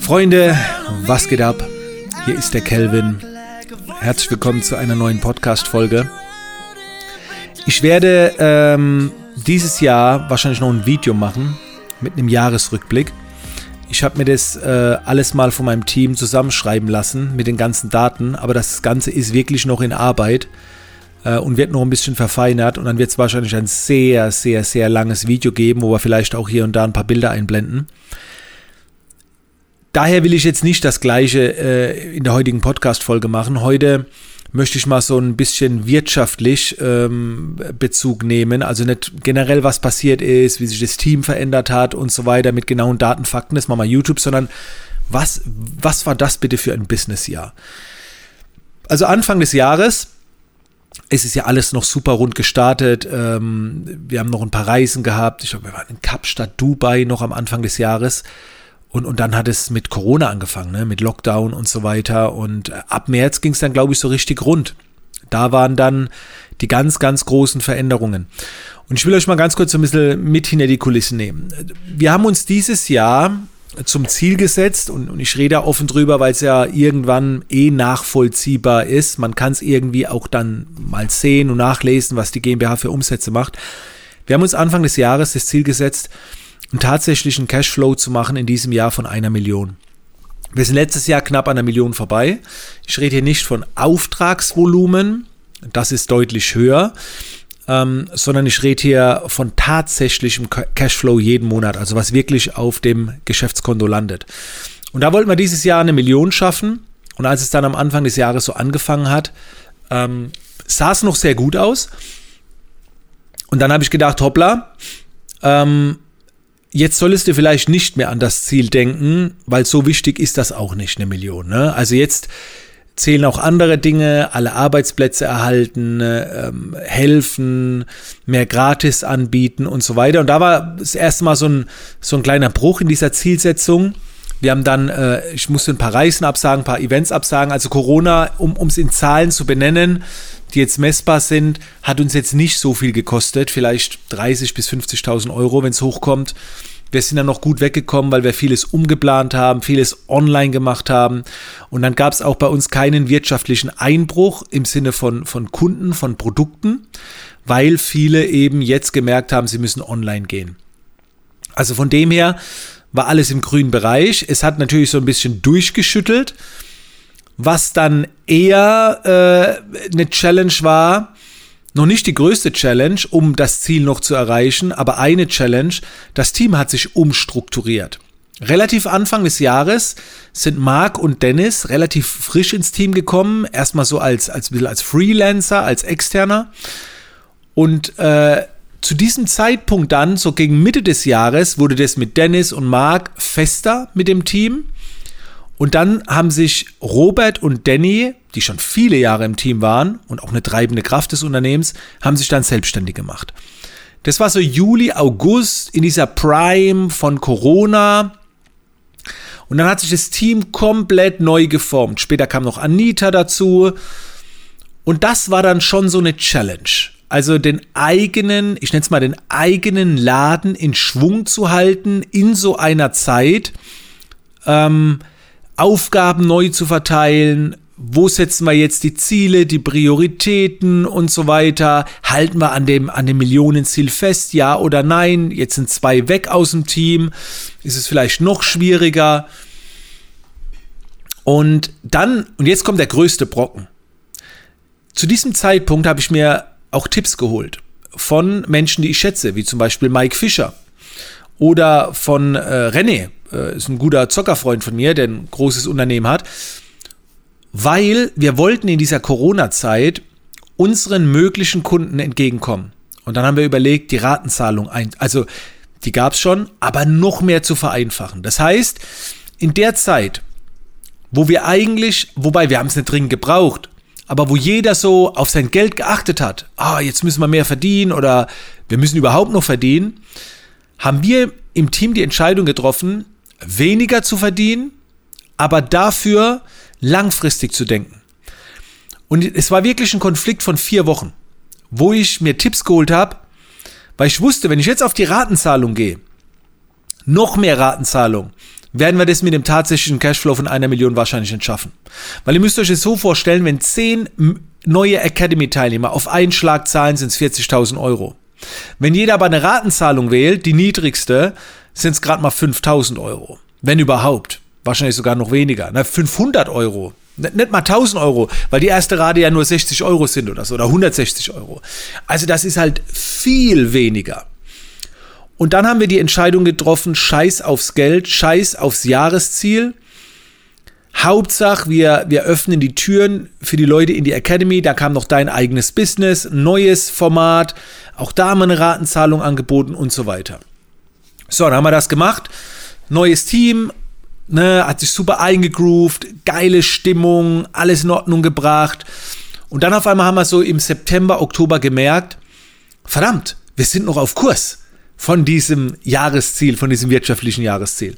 Freunde, was geht ab? Hier ist der Kelvin. Herzlich willkommen zu einer neuen Podcast-Folge. Ich werde ähm, dieses Jahr wahrscheinlich noch ein Video machen mit einem Jahresrückblick. Ich habe mir das äh, alles mal von meinem Team zusammenschreiben lassen mit den ganzen Daten, aber das Ganze ist wirklich noch in Arbeit äh, und wird noch ein bisschen verfeinert und dann wird es wahrscheinlich ein sehr, sehr, sehr langes Video geben, wo wir vielleicht auch hier und da ein paar Bilder einblenden. Daher will ich jetzt nicht das gleiche äh, in der heutigen Podcast-Folge machen. Heute möchte ich mal so ein bisschen wirtschaftlich ähm, Bezug nehmen. Also nicht generell, was passiert ist, wie sich das Team verändert hat und so weiter mit genauen Daten, Fakten, das machen wir YouTube, sondern was, was war das bitte für ein Businessjahr? Also Anfang des Jahres es ist ja alles noch super rund gestartet. Ähm, wir haben noch ein paar Reisen gehabt. Ich glaube, wir waren in Kapstadt, Dubai noch am Anfang des Jahres. Und, und dann hat es mit Corona angefangen, ne? mit Lockdown und so weiter. Und äh, ab März ging es dann, glaube ich, so richtig rund. Da waren dann die ganz, ganz großen Veränderungen. Und ich will euch mal ganz kurz so ein bisschen mit hinter die Kulissen nehmen. Wir haben uns dieses Jahr zum Ziel gesetzt und, und ich rede offen drüber, weil es ja irgendwann eh nachvollziehbar ist. Man kann es irgendwie auch dann mal sehen und nachlesen, was die GmbH für Umsätze macht. Wir haben uns Anfang des Jahres das Ziel gesetzt, einen tatsächlichen Cashflow zu machen in diesem Jahr von einer Million. Wir sind letztes Jahr knapp an einer Million vorbei. Ich rede hier nicht von Auftragsvolumen, das ist deutlich höher, ähm, sondern ich rede hier von tatsächlichem Cashflow jeden Monat, also was wirklich auf dem Geschäftskonto landet. Und da wollten wir dieses Jahr eine Million schaffen. Und als es dann am Anfang des Jahres so angefangen hat, ähm, sah es noch sehr gut aus. Und dann habe ich gedacht, hoppla, ähm, Jetzt solltest du vielleicht nicht mehr an das Ziel denken, weil so wichtig ist das auch nicht, eine Million. Ne? Also jetzt zählen auch andere Dinge, alle Arbeitsplätze erhalten, ähm, helfen, mehr gratis anbieten und so weiter. Und da war das erste Mal so ein, so ein kleiner Bruch in dieser Zielsetzung. Wir haben dann, äh, ich musste ein paar Reisen absagen, ein paar Events absagen. Also Corona, um es in Zahlen zu benennen, die jetzt messbar sind, hat uns jetzt nicht so viel gekostet, vielleicht 30.000 bis 50.000 Euro, wenn es hochkommt. Wir sind dann noch gut weggekommen, weil wir vieles umgeplant haben, vieles online gemacht haben. Und dann gab es auch bei uns keinen wirtschaftlichen Einbruch im Sinne von, von Kunden, von Produkten, weil viele eben jetzt gemerkt haben, sie müssen online gehen. Also von dem her war alles im grünen Bereich. Es hat natürlich so ein bisschen durchgeschüttelt was dann eher äh, eine Challenge war, noch nicht die größte Challenge, um das Ziel noch zu erreichen, aber eine Challenge. Das Team hat sich umstrukturiert. Relativ Anfang des Jahres sind Marc und Dennis relativ frisch ins Team gekommen. Erstmal so als, als, als Freelancer, als Externer. Und äh, zu diesem Zeitpunkt dann, so gegen Mitte des Jahres, wurde das mit Dennis und Marc fester mit dem Team. Und dann haben sich Robert und Danny, die schon viele Jahre im Team waren und auch eine treibende Kraft des Unternehmens, haben sich dann selbstständig gemacht. Das war so Juli, August in dieser Prime von Corona. Und dann hat sich das Team komplett neu geformt. Später kam noch Anita dazu. Und das war dann schon so eine Challenge. Also den eigenen, ich nenne es mal den eigenen Laden in Schwung zu halten in so einer Zeit. Ähm, Aufgaben neu zu verteilen, wo setzen wir jetzt die Ziele, die Prioritäten und so weiter? Halten wir an dem, an dem Millionenziel fest, ja oder nein? Jetzt sind zwei weg aus dem Team. Ist es vielleicht noch schwieriger? Und dann, und jetzt kommt der größte Brocken. Zu diesem Zeitpunkt habe ich mir auch Tipps geholt von Menschen, die ich schätze, wie zum Beispiel Mike Fischer oder von äh, René, äh, ist ein guter Zockerfreund von mir, der ein großes Unternehmen hat, weil wir wollten in dieser Corona-Zeit unseren möglichen Kunden entgegenkommen. Und dann haben wir überlegt, die Ratenzahlung ein, also die gab es schon, aber noch mehr zu vereinfachen. Das heißt, in der Zeit, wo wir eigentlich, wobei wir haben es nicht dringend gebraucht, aber wo jeder so auf sein Geld geachtet hat, ah, jetzt müssen wir mehr verdienen oder wir müssen überhaupt noch verdienen, haben wir im Team die Entscheidung getroffen, weniger zu verdienen, aber dafür langfristig zu denken. Und es war wirklich ein Konflikt von vier Wochen, wo ich mir Tipps geholt habe, weil ich wusste, wenn ich jetzt auf die Ratenzahlung gehe, noch mehr Ratenzahlung, werden wir das mit dem tatsächlichen Cashflow von einer Million wahrscheinlich nicht schaffen. Weil ihr müsst euch das so vorstellen, wenn zehn neue Academy-Teilnehmer auf einen Schlag zahlen, sind es 40.000 Euro. Wenn jeder aber eine Ratenzahlung wählt, die niedrigste, sind es gerade mal 5.000 Euro. Wenn überhaupt. Wahrscheinlich sogar noch weniger. Na, 500 Euro. Nicht mal 1000 Euro, weil die erste Rate ja nur 60 Euro sind oder so, oder 160 Euro. Also das ist halt viel weniger. Und dann haben wir die Entscheidung getroffen, scheiß aufs Geld, scheiß aufs Jahresziel. Hauptsache, wir, wir öffnen die Türen für die Leute in die Academy. Da kam noch dein eigenes Business, neues Format. Auch da haben wir eine Ratenzahlung angeboten und so weiter. So, dann haben wir das gemacht. Neues Team, ne, hat sich super eingegroovt, geile Stimmung, alles in Ordnung gebracht. Und dann auf einmal haben wir so im September, Oktober gemerkt, verdammt, wir sind noch auf Kurs von diesem Jahresziel, von diesem wirtschaftlichen Jahresziel.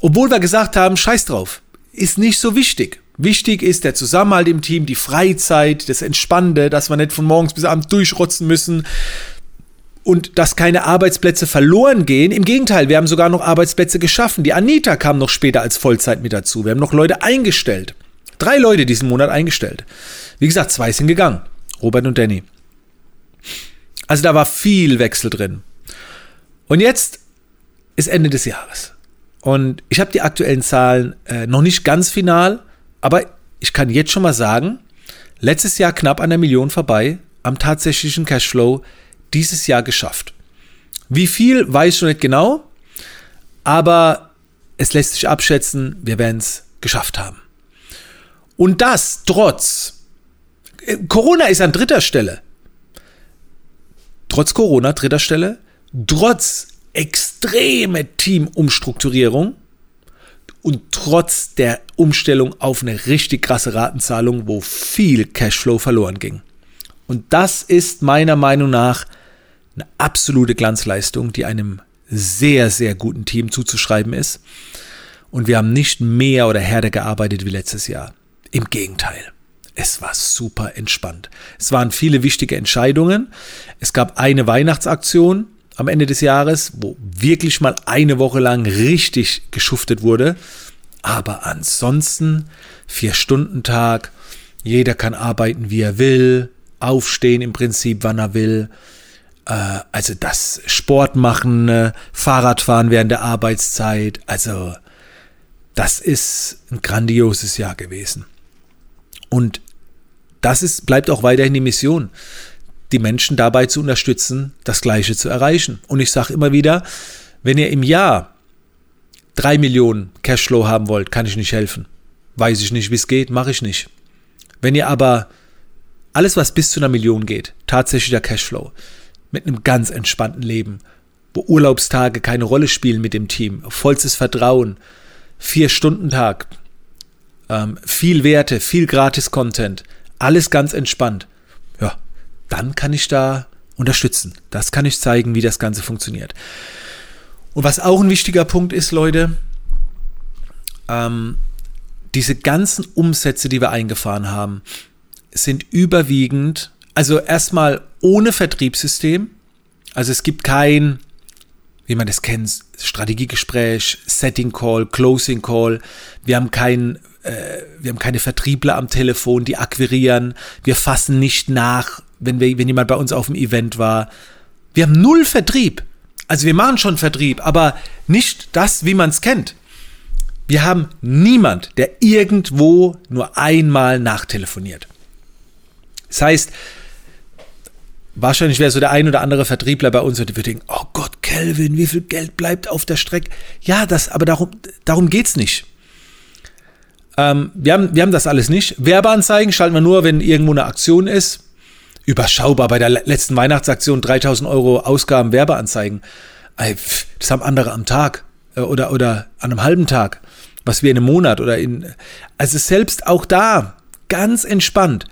Obwohl wir gesagt haben, scheiß drauf, ist nicht so wichtig. Wichtig ist der Zusammenhalt im Team, die Freizeit, das Entspannende, dass wir nicht von morgens bis abends durchrotzen müssen und dass keine Arbeitsplätze verloren gehen. Im Gegenteil, wir haben sogar noch Arbeitsplätze geschaffen. Die Anita kam noch später als Vollzeit mit dazu. Wir haben noch Leute eingestellt. Drei Leute diesen Monat eingestellt. Wie gesagt, zwei sind gegangen. Robert und Danny. Also da war viel Wechsel drin. Und jetzt ist Ende des Jahres. Und ich habe die aktuellen Zahlen äh, noch nicht ganz final, aber ich kann jetzt schon mal sagen, letztes Jahr knapp an der Million vorbei, am tatsächlichen Cashflow dieses Jahr geschafft. Wie viel, weiß ich noch nicht genau, aber es lässt sich abschätzen, wir werden es geschafft haben. Und das trotz, äh, Corona ist an dritter Stelle. Trotz Corona, dritter Stelle, trotz extreme Teamumstrukturierung und trotz der Umstellung auf eine richtig krasse Ratenzahlung, wo viel Cashflow verloren ging. Und das ist meiner Meinung nach eine absolute Glanzleistung, die einem sehr, sehr guten Team zuzuschreiben ist. Und wir haben nicht mehr oder härter gearbeitet wie letztes Jahr. Im Gegenteil. Es war super entspannt. Es waren viele wichtige Entscheidungen. Es gab eine Weihnachtsaktion, am Ende des Jahres, wo wirklich mal eine Woche lang richtig geschuftet wurde. Aber ansonsten Vier-Stunden-Tag, jeder kann arbeiten, wie er will, aufstehen im Prinzip, wann er will. Äh, also das Sport machen, äh, Fahrradfahren während der Arbeitszeit, also das ist ein grandioses Jahr gewesen. Und das ist, bleibt auch weiterhin die Mission die Menschen dabei zu unterstützen, das Gleiche zu erreichen. Und ich sage immer wieder, wenn ihr im Jahr drei Millionen Cashflow haben wollt, kann ich nicht helfen. Weiß ich nicht, wie es geht, mache ich nicht. Wenn ihr aber alles, was bis zu einer Million geht, tatsächlicher Cashflow, mit einem ganz entspannten Leben, wo Urlaubstage keine Rolle spielen mit dem Team, vollstes Vertrauen, vier Stunden Tag, ähm, viel Werte, viel Gratis-Content, alles ganz entspannt. Dann kann ich da unterstützen. Das kann ich zeigen, wie das Ganze funktioniert. Und was auch ein wichtiger Punkt ist, Leute, ähm, diese ganzen Umsätze, die wir eingefahren haben, sind überwiegend, also erstmal ohne Vertriebssystem. Also es gibt kein, wie man das kennt, Strategiegespräch, Setting Call, Closing Call. Wir haben kein, äh, wir haben keine Vertriebler am Telefon, die akquirieren. Wir fassen nicht nach, wenn, wir, wenn jemand bei uns auf dem Event war. Wir haben null Vertrieb. Also wir machen schon Vertrieb, aber nicht das, wie man es kennt. Wir haben niemand, der irgendwo nur einmal nachtelefoniert. Das heißt, wahrscheinlich wäre so der ein oder andere Vertriebler bei uns und würde denken, oh Gott, Kelvin, wie viel Geld bleibt auf der Strecke? Ja, das, aber darum, darum geht es nicht. Ähm, wir, haben, wir haben das alles nicht. Werbeanzeigen schalten wir nur, wenn irgendwo eine Aktion ist überschaubar. Bei der letzten Weihnachtsaktion 3000 Euro Ausgaben Werbeanzeigen. Das haben andere am Tag äh, oder, oder an einem halben Tag. Was wir in einem Monat oder in. Also selbst auch da ganz entspannt.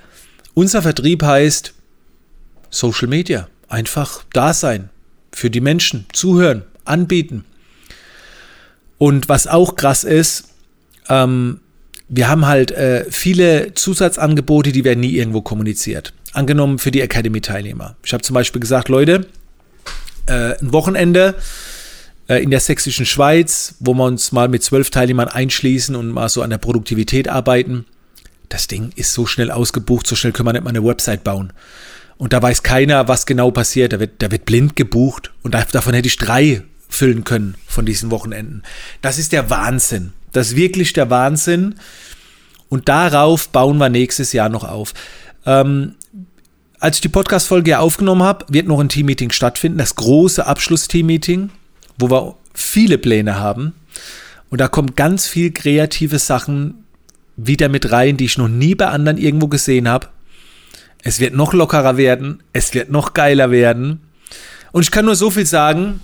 Unser Vertrieb heißt Social Media. Einfach da sein. Für die Menschen. Zuhören. Anbieten. Und was auch krass ist, ähm, wir haben halt äh, viele Zusatzangebote, die werden nie irgendwo kommuniziert angenommen für die Academy-Teilnehmer. Ich habe zum Beispiel gesagt, Leute, äh, ein Wochenende äh, in der sächsischen Schweiz, wo wir uns mal mit zwölf Teilnehmern einschließen und mal so an der Produktivität arbeiten. Das Ding ist so schnell ausgebucht, so schnell können wir nicht mal eine Website bauen. Und da weiß keiner, was genau passiert. Da wird, da wird blind gebucht. Und davon hätte ich drei füllen können von diesen Wochenenden. Das ist der Wahnsinn. Das ist wirklich der Wahnsinn. Und darauf bauen wir nächstes Jahr noch auf. Ähm, als ich die Podcast-Folge aufgenommen habe, wird noch ein Team-Meeting stattfinden. Das große Abschluss-Team-Meeting, wo wir viele Pläne haben. Und da kommen ganz viel kreative Sachen wieder mit rein, die ich noch nie bei anderen irgendwo gesehen habe. Es wird noch lockerer werden, es wird noch geiler werden. Und ich kann nur so viel sagen,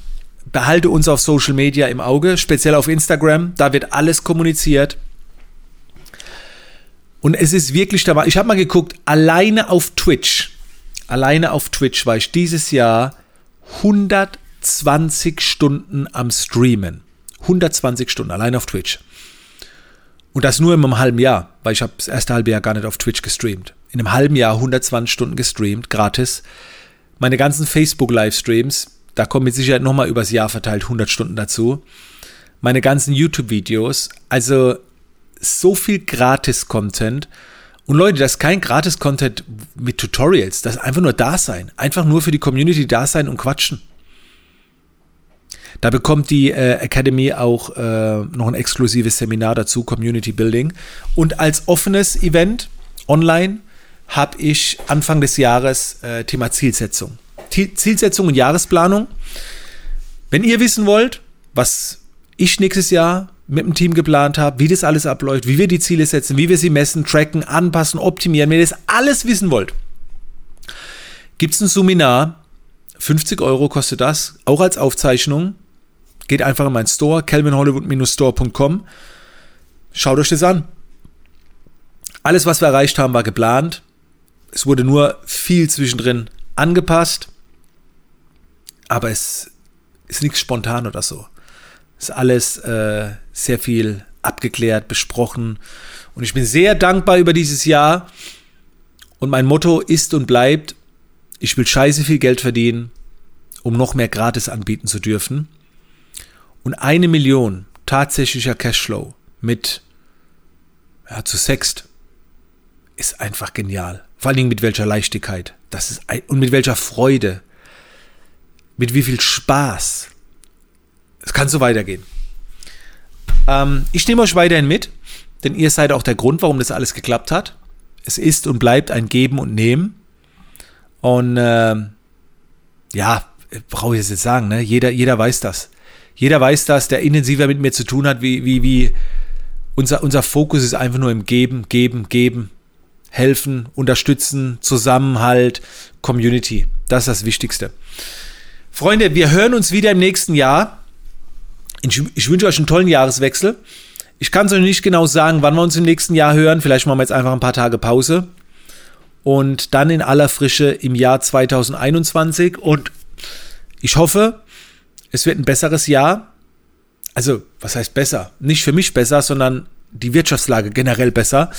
behalte uns auf Social Media im Auge, speziell auf Instagram, da wird alles kommuniziert. Und es ist wirklich da war, ich habe mal geguckt, alleine auf Twitch, alleine auf Twitch war ich dieses Jahr 120 Stunden am Streamen. 120 Stunden allein auf Twitch. Und das nur in einem halben Jahr, weil ich habe das erste halbe Jahr gar nicht auf Twitch gestreamt. In einem halben Jahr 120 Stunden gestreamt, gratis. Meine ganzen Facebook-Livestreams, da kommen mit Sicherheit nochmal übers Jahr verteilt 100 Stunden dazu. Meine ganzen YouTube-Videos, also so viel Gratis-Content. Und Leute, das ist kein Gratis-Content mit Tutorials, das einfach nur da sein. Einfach nur für die Community da sein und quatschen. Da bekommt die äh, Academy auch äh, noch ein exklusives Seminar dazu, Community Building. Und als offenes Event online habe ich Anfang des Jahres äh, Thema Zielsetzung. Zielsetzung und Jahresplanung. Wenn ihr wissen wollt, was ich nächstes Jahr mit dem Team geplant habe, wie das alles abläuft, wie wir die Ziele setzen, wie wir sie messen, tracken, anpassen, optimieren, wenn ihr das alles wissen wollt, gibt es ein Seminar. 50 Euro kostet das, auch als Aufzeichnung. Geht einfach in meinen Store, calvinhollywood-store.com. Schaut euch das an. Alles, was wir erreicht haben, war geplant. Es wurde nur viel zwischendrin angepasst. Aber es ist nichts spontan oder so. Ist alles äh, sehr viel abgeklärt, besprochen. Und ich bin sehr dankbar über dieses Jahr. Und mein Motto ist und bleibt, ich will scheiße viel Geld verdienen, um noch mehr gratis anbieten zu dürfen. Und eine Million tatsächlicher Cashflow mit ja, zu Sext ist einfach genial. Vor allen Dingen mit welcher Leichtigkeit. Das ist ein, und mit welcher Freude. Mit wie viel Spaß. Es kann so weitergehen. Ähm, ich nehme euch weiterhin mit, denn ihr seid auch der Grund, warum das alles geklappt hat. Es ist und bleibt ein Geben und Nehmen. Und äh, ja, brauche ich jetzt sagen, ne? jeder, jeder weiß das. Jeder weiß das, der intensiver mit mir zu tun hat, wie, wie, wie unser, unser Fokus ist einfach nur im Geben, Geben, Geben, helfen, unterstützen, Zusammenhalt, Community. Das ist das Wichtigste. Freunde, wir hören uns wieder im nächsten Jahr. Ich, ich wünsche euch einen tollen Jahreswechsel. Ich kann es euch nicht genau sagen, wann wir uns im nächsten Jahr hören. Vielleicht machen wir jetzt einfach ein paar Tage Pause. Und dann in aller Frische im Jahr 2021. Und ich hoffe, es wird ein besseres Jahr. Also, was heißt besser? Nicht für mich besser, sondern die Wirtschaftslage generell besser.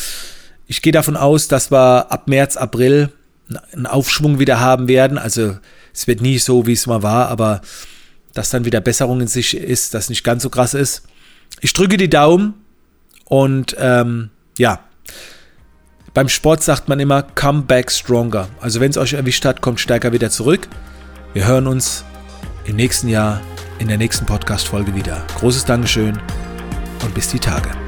Ich gehe davon aus, dass wir ab März, April einen Aufschwung wieder haben werden. Also, es wird nie so, wie es mal war, aber dass dann wieder Besserung in sich ist, dass nicht ganz so krass ist. Ich drücke die Daumen und ähm, ja, beim Sport sagt man immer, come back stronger. Also wenn es euch erwischt hat, kommt stärker wieder zurück. Wir hören uns im nächsten Jahr in der nächsten Podcast-Folge wieder. Großes Dankeschön und bis die Tage.